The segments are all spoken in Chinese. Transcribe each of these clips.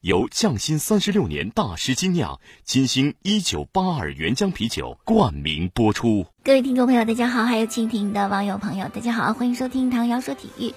由匠心三十六年大师精酿金星一九八二原浆啤酒冠名播出。各位听众朋友，大家好，还有蜻蜓的网友朋友，大家好，欢迎收听唐瑶说体育。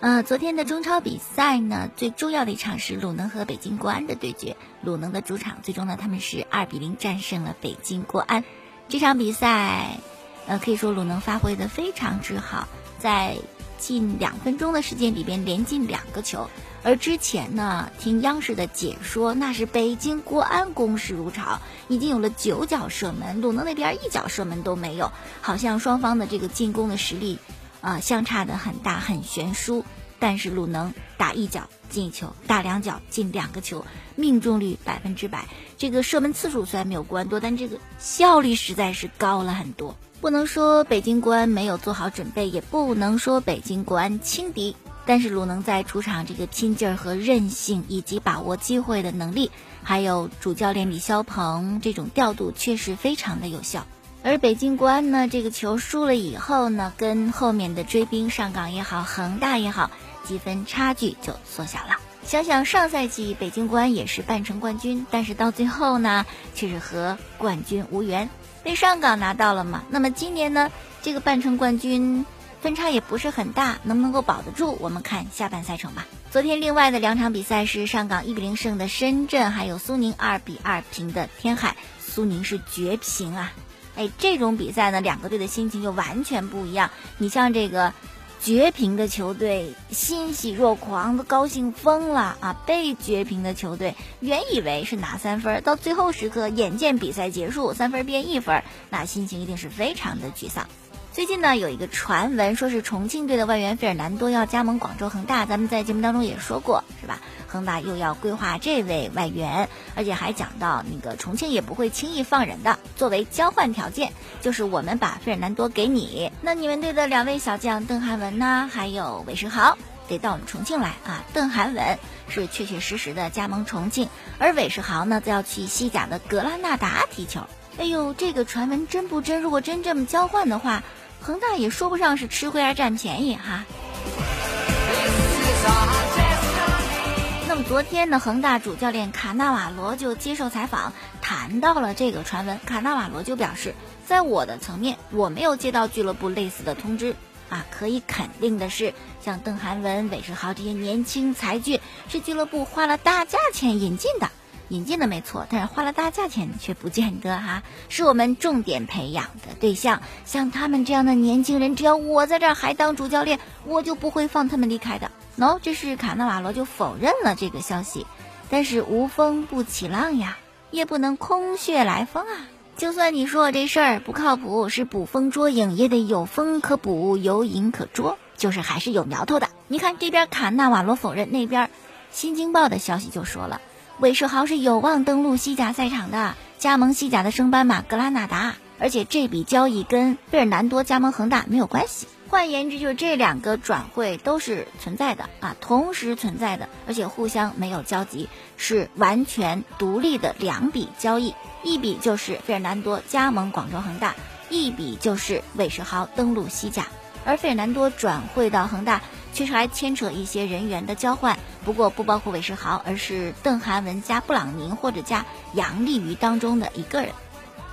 呃，昨天的中超比赛呢，最重要的一场是鲁能和北京国安的对决。鲁能的主场最终呢，他们是二比零战胜了北京国安。这场比赛，呃，可以说鲁能发挥的非常之好，在近两分钟的时间里边连进两个球。而之前呢，听央视的解说，那是北京国安攻势如潮，已经有了九脚射门，鲁能那边一脚射门都没有，好像双方的这个进攻的实力，啊，相差的很大，很悬殊。但是鲁能打一脚进一球，打两脚进两个球，命中率百分之百。这个射门次数虽然没有国安多，但这个效率实在是高了很多。不能说北京国安没有做好准备，也不能说北京国安轻敌。但是鲁能在出场这个拼劲儿和韧性，以及把握机会的能力，还有主教练李霄鹏这种调度，确实非常的有效。而北京国安呢，这个球输了以后呢，跟后面的追兵上港也好，恒大也好，积分差距就缩小了。想想上赛季北京国安也是半程冠军，但是到最后呢，却是和冠军无缘，被上港拿到了嘛。那么今年呢，这个半程冠军。分差也不是很大，能不能够保得住？我们看下半赛程吧。昨天另外的两场比赛是上港一比零胜的深圳，还有苏宁二比二平的天海。苏宁是绝平啊！哎，这种比赛呢，两个队的心情就完全不一样。你像这个绝平的球队，欣喜若狂，都高兴疯了啊！被绝平的球队，原以为是拿三分，到最后时刻，眼见比赛结束，三分变一分，那心情一定是非常的沮丧。最近呢，有一个传闻，说是重庆队的外援费尔南多要加盟广州恒大。咱们在节目当中也说过，是吧？恒大又要规划这位外援，而且还讲到那个重庆也不会轻易放人的。作为交换条件，就是我们把费尔南多给你，那你们队的两位小将邓涵文呢，还有韦世豪，得到我们重庆来啊。邓涵文是确确实实的加盟重庆，而韦世豪呢，则要去西甲的格拉纳达踢球。哎呦，这个传闻真不真？如果真这么交换的话。恒大也说不上是吃亏还是占便宜哈。那么昨天呢，恒大主教练卡纳瓦罗就接受采访，谈到了这个传闻。卡纳瓦罗就表示，在我的层面，我没有接到俱乐部类似的通知。啊，可以肯定的是，像邓涵文、韦世豪这些年轻才俊，是俱乐部花了大价钱引进的。引进的没错，但是花了大价钱却不见得哈，是我们重点培养的对象。像他们这样的年轻人，只要我在这儿还当主教练，我就不会放他们离开的。喏，这是卡纳瓦罗就否认了这个消息。但是无风不起浪呀，也不能空穴来风啊。就算你说我这事儿不靠谱，是捕风捉影，也得有风可捕，有影可捉，就是还是有苗头的。你看这边卡纳瓦罗否认，那边新京报的消息就说了。韦世豪是有望登陆西甲赛场的，加盟西甲的升班马格拉纳达，而且这笔交易跟费尔南多加盟恒大没有关系。换言之，就是这两个转会都是存在的啊，同时存在的，而且互相没有交集，是完全独立的两笔交易。一笔就是费尔南多加盟广州恒大，一笔就是韦世豪登陆西甲。而费尔南多转会到恒大。确实还牵扯一些人员的交换，不过不包括韦世豪，而是邓涵文加布朗宁或者加杨立瑜当中的一个人。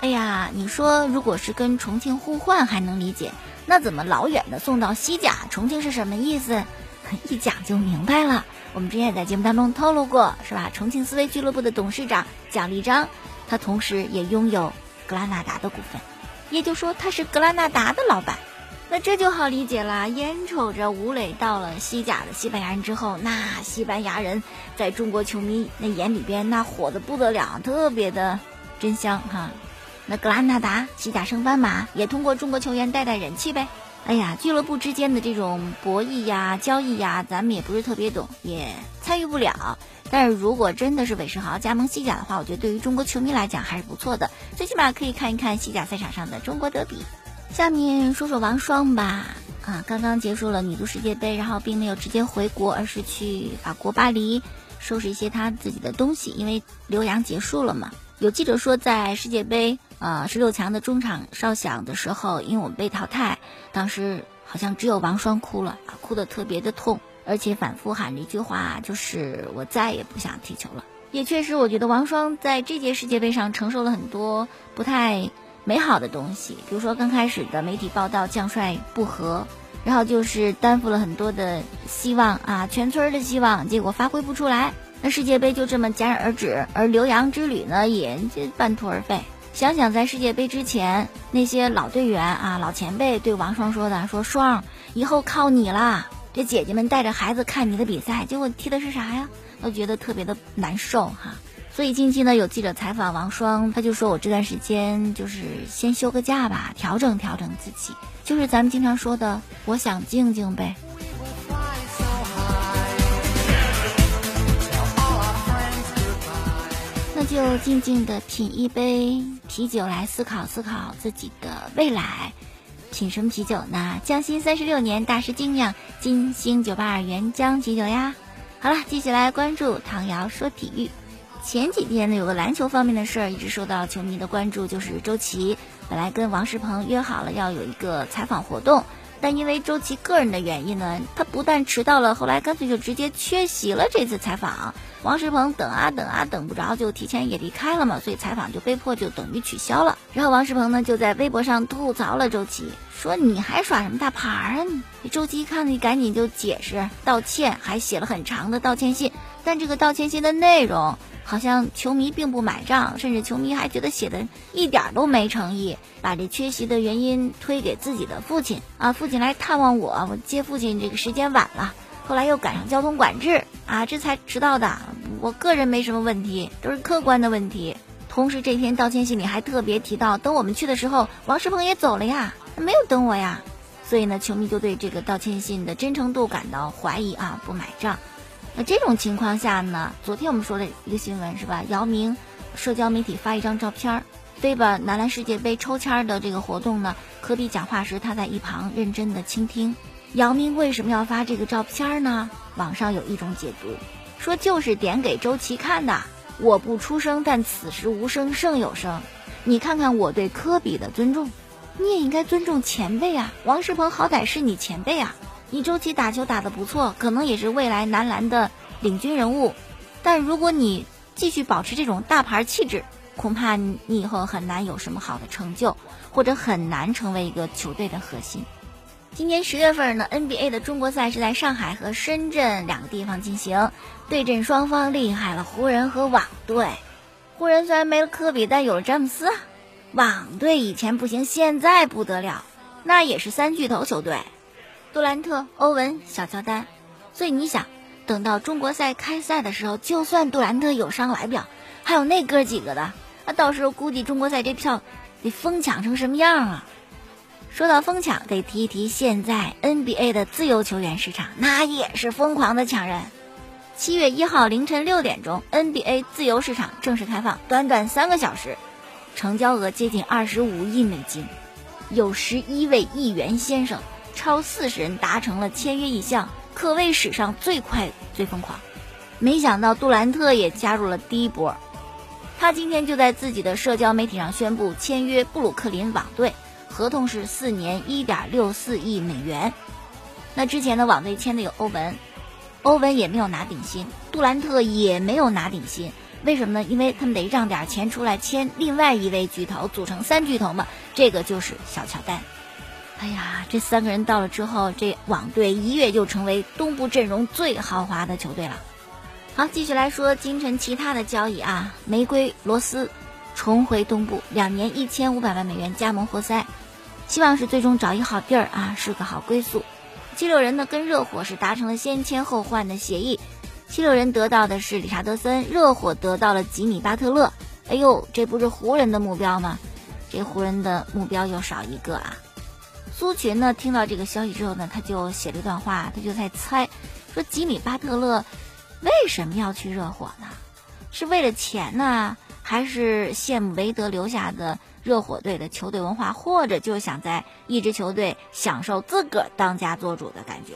哎呀，你说如果是跟重庆互换还能理解，那怎么老远的送到西甲？重庆是什么意思？一讲就明白了。我们之前也在节目当中透露过，是吧？重庆思维俱乐部的董事长蒋立章，他同时也拥有格拉纳达的股份，也就说他是格拉纳达的老板。那这就好理解了。眼瞅着吴磊到了西甲的西班牙人之后，那西班牙人在中国球迷那眼里边那火的不得了，特别的真香哈。那格拉纳达西甲升班马也通过中国球员带带人气呗。哎呀，俱乐部之间的这种博弈呀、交易呀，咱们也不是特别懂，也参与不了。但是如果真的是韦世豪加盟西甲的话，我觉得对于中国球迷来讲还是不错的，最起码可以看一看西甲赛场上的中国德比。下面说说王霜吧。啊，刚刚结束了女足世界杯，然后并没有直接回国，而是去法国巴黎收拾一些他自己的东西，因为留洋结束了嘛。有记者说，在世界杯呃十六强的中场哨响的时候，因为我们被淘汰，当时好像只有王霜哭了，啊，哭得特别的痛，而且反复喊了一句话，就是我再也不想踢球了。也确实，我觉得王霜在这届世界杯上承受了很多不太。美好的东西，比如说刚开始的媒体报道将帅不和，然后就是担负了很多的希望啊，全村的希望，结果发挥不出来，那世界杯就这么戛然而止，而留洋之旅呢也就半途而废。想想在世界杯之前那些老队员啊、老前辈对王双说的，说双以后靠你啦，这姐姐们带着孩子看你的比赛，结果踢的是啥呀？都觉得特别的难受哈。所以近期呢，有记者采访王双，他就说我这段时间就是先休个假吧，调整调整自己，就是咱们经常说的，我想静静呗。那就静静的品一杯啤酒来思考思考自己的未来，品什么啤酒呢？匠心三十六年大师精酿金星九八二原浆啤酒呀。好了，继续来关注唐瑶说体育。前几天呢，有个篮球方面的事儿一直受到球迷的关注，就是周琦本来跟王仕鹏约好了要有一个采访活动，但因为周琦个人的原因呢，他不但迟到了，后来干脆就直接缺席了这次采访。王仕鹏等啊等啊等不着，就提前也离开了嘛，所以采访就被迫就等于取消了。然后王仕鹏呢就在微博上吐槽了周琦，说你还耍什么大牌啊你？周琦一看你，赶紧就解释道歉，还写了很长的道歉信，但这个道歉信的内容。好像球迷并不买账，甚至球迷还觉得写的一点都没诚意，把这缺席的原因推给自己的父亲啊，父亲来探望我，我接父亲这个时间晚了，后来又赶上交通管制啊，这才迟到的。我个人没什么问题，都是客观的问题。同时这篇道歉信里还特别提到，等我们去的时候，王仕鹏也走了呀，没有等我呀。所以呢，球迷就对这个道歉信的真诚度感到怀疑啊，不买账。那这种情况下呢？昨天我们说的一个新闻是吧？姚明社交媒体发一张照片儿，飞吧男篮世界杯抽签的这个活动呢，科比讲话时他在一旁认真的倾听。姚明为什么要发这个照片儿呢？网上有一种解读，说就是点给周琦看的。我不出声，但此时无声胜有声。你看看我对科比的尊重，你也应该尊重前辈啊。王仕鹏好歹是你前辈啊。你周琦打球打得不错，可能也是未来男篮的领军人物，但如果你继续保持这种大牌气质，恐怕你以后很难有什么好的成就，或者很难成为一个球队的核心。今年十月份呢，NBA 的中国赛是在上海和深圳两个地方进行，对阵双方厉害了，湖人和网队。湖人虽然没了科比，但有了詹姆斯。网队以前不行，现在不得了，那也是三巨头球队。杜兰特、欧文、小乔丹，所以你想，等到中国赛开赛的时候，就算杜兰特有伤来不了，还有那哥几个的，那到时候估计中国赛这票得疯抢成什么样啊？说到疯抢，得提一提现在 NBA 的自由球员市场，那也是疯狂的抢人。七月一号凌晨六点钟，NBA 自由市场正式开放，短短三个小时，成交额接近二十五亿美金，有十一位议员先生。超四十人达成了签约意向，可谓史上最快最疯狂。没想到杜兰特也加入了第一波，他今天就在自己的社交媒体上宣布签约布鲁克林网队，合同是四年一点六四亿美元。那之前的网队签的有欧文，欧文也没有拿顶薪，杜兰特也没有拿顶薪，为什么呢？因为他们得让点钱出来签另外一位巨头，组成三巨头嘛，这个就是小乔丹。哎呀，这三个人到了之后，这网队一跃就成为东部阵容最豪华的球队了。好，继续来说今晨其他的交易啊，玫瑰罗斯重回东部，两年一千五百万美元加盟活塞，希望是最终找一好地儿啊，是个好归宿。七六人呢跟热火是达成了先签后换的协议，七六人得到的是理查德森，热火得到了吉米巴特勒。哎呦，这不是湖人的目标吗？这湖人的目标又少一个啊。苏群呢，听到这个消息之后呢，他就写了一段话，他就在猜，说吉米巴特勒为什么要去热火呢？是为了钱呢，还是羡慕韦德留下的热火队的球队文化，或者就想在一支球队享受自个儿当家做主的感觉。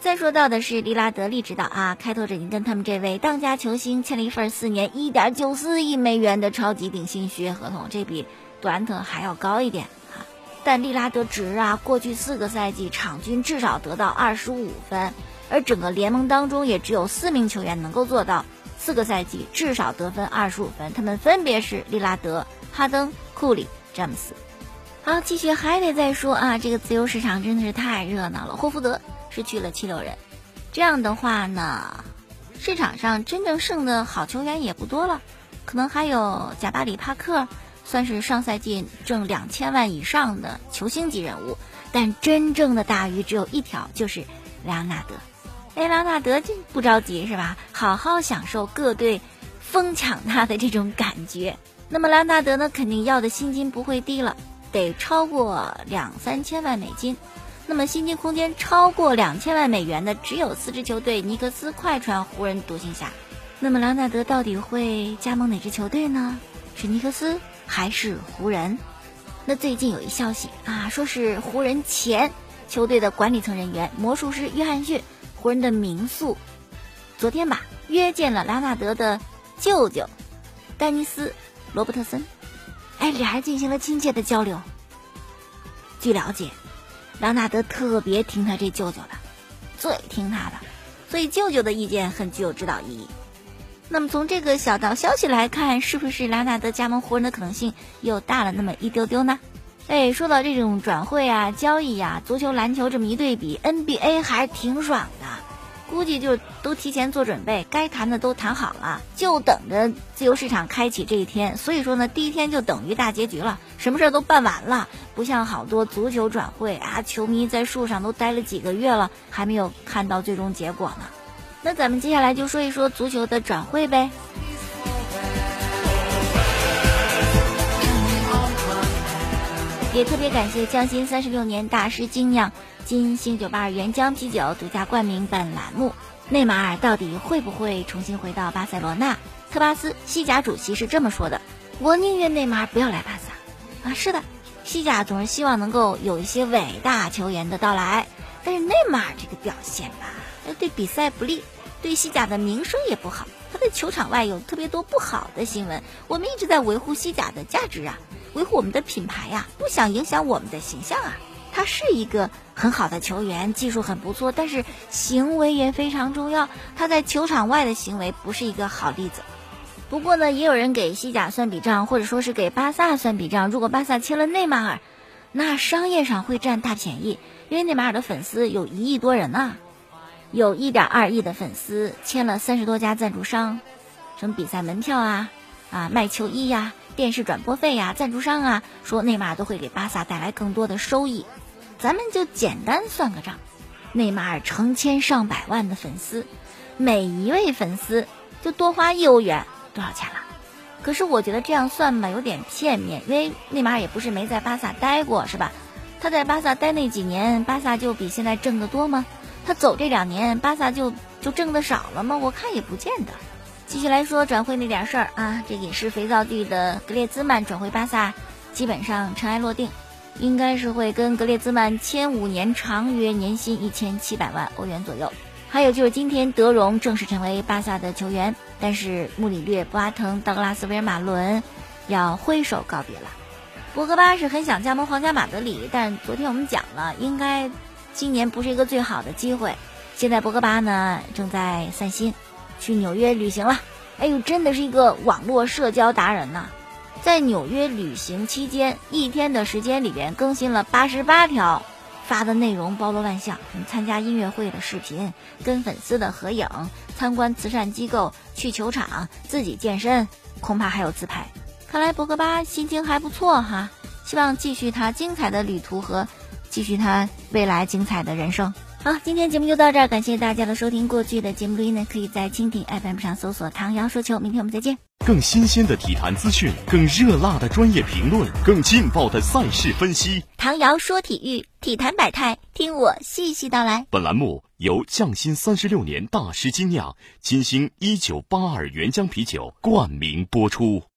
再说到的是利拉德利指导啊，开拓者已经跟他们这位当家球星签了一份四年一点九四亿美元的超级顶薪续约合同，这比杜兰特还要高一点啊。但利拉德值啊，过去四个赛季场均至少得到二十五分，而整个联盟当中也只有四名球员能够做到四个赛季至少得分二十五分，他们分别是利拉德、哈登、库里、詹姆斯。好，继续还得再说啊，这个自由市场真的是太热闹了，霍福德。失去了七六人，这样的话呢，市场上真正剩的好球员也不多了，可能还有贾巴里·帕克，算是上赛季挣两千万以上的球星级人物，但真正的大鱼只有一条，就是莱昂纳德。哎，莱昂纳德就不着急是吧？好好享受各队疯抢他的这种感觉。那么莱昂纳德呢，肯定要的薪金不会低了，得超过两三千万美金。那么薪金空间超过两千万美元的只有四支球队：尼克斯、快船、湖人、独行侠。那么拉纳德到底会加盟哪支球队呢？是尼克斯还是湖人？那最近有一消息啊，说是湖人前球队的管理层人员魔术师约翰逊，湖人的名宿，昨天吧约见了拉纳德的舅舅丹尼斯·罗伯特森，哎，俩人进行了亲切的交流。据了解。朗纳德特别听他这舅舅的，最听他的，所以舅舅的意见很具有指导意义。那么从这个小道消息来看，是不是莱纳德加盟湖人的可能性又大了那么一丢丢呢？哎，说到这种转会啊、交易啊，足球、篮球这么一对比，NBA 还是挺爽的。估计就都提前做准备，该谈的都谈好了，就等着自由市场开启这一天。所以说呢，第一天就等于大结局了，什么事儿都办完了，不像好多足球转会啊，球迷在树上都待了几个月了，还没有看到最终结果呢。那咱们接下来就说一说足球的转会呗。也特别感谢匠心三十六年大师精酿。金星九八二原浆啤酒独家冠名本栏目。内马尔到底会不会重新回到巴塞罗那？特巴斯西甲主席是这么说的：“我宁愿内马尔不要来巴萨。”啊，是的，西甲总是希望能够有一些伟大球员的到来，但是内马尔这个表现吧，对比赛不利，对西甲的名声也不好。他在球场外有特别多不好的新闻。我们一直在维护西甲的价值啊，维护我们的品牌呀，不想影响我们的形象啊。他是一个很好的球员，技术很不错，但是行为也非常重要。他在球场外的行为不是一个好例子。不过呢，也有人给西甲算笔账，或者说是给巴萨算笔账。如果巴萨签了内马尔，那商业上会占大便宜，因为内马尔的粉丝有一亿多人呢，有一点二亿的粉丝，签了三十多家赞助商，什么比赛门票啊，啊卖球衣呀。电视转播费呀，赞助商啊，说内马尔都会给巴萨带来更多的收益，咱们就简单算个账，内马尔成千上百万的粉丝，每一位粉丝就多花一欧元，多少钱了？可是我觉得这样算吧有点片面，因为内马尔也不是没在巴萨待过，是吧？他在巴萨待那几年，巴萨就比现在挣得多吗？他走这两年，巴萨就就挣得少了吗？我看也不见得。继续来说转会那点事儿啊，这也是肥皂剧的格列兹曼转会巴萨，基本上尘埃落定，应该是会跟格列兹曼签五年长约，年薪一千七百万欧元左右。还有就是今天德容正式成为巴萨的球员，但是穆里略、博阿滕、道格拉斯、维尔马伦要挥手告别了。博格巴是很想加盟皇家马德里，但昨天我们讲了，应该今年不是一个最好的机会。现在博格巴呢正在散心。去纽约旅行了，哎呦，真的是一个网络社交达人呐！在纽约旅行期间，一天的时间里边更新了八十八条，发的内容包罗万象，参加音乐会的视频、跟粉丝的合影、参观慈善机构、去球场、自己健身，恐怕还有自拍。看来博格巴心情还不错哈，希望继续他精彩的旅途和继续他未来精彩的人生。好，今天节目就到这儿，感谢大家的收听。过去的节目录音呢，可以在蜻蜓 FM 上搜索“唐瑶说球”。明天我们再见。更新鲜的体坛资讯，更热辣的专业评论，更劲爆的赛事分析。唐瑶说体育，体坛百态，听我细细道来。本栏目由匠心三十六年大师精酿金星一九八二原浆啤酒冠名播出。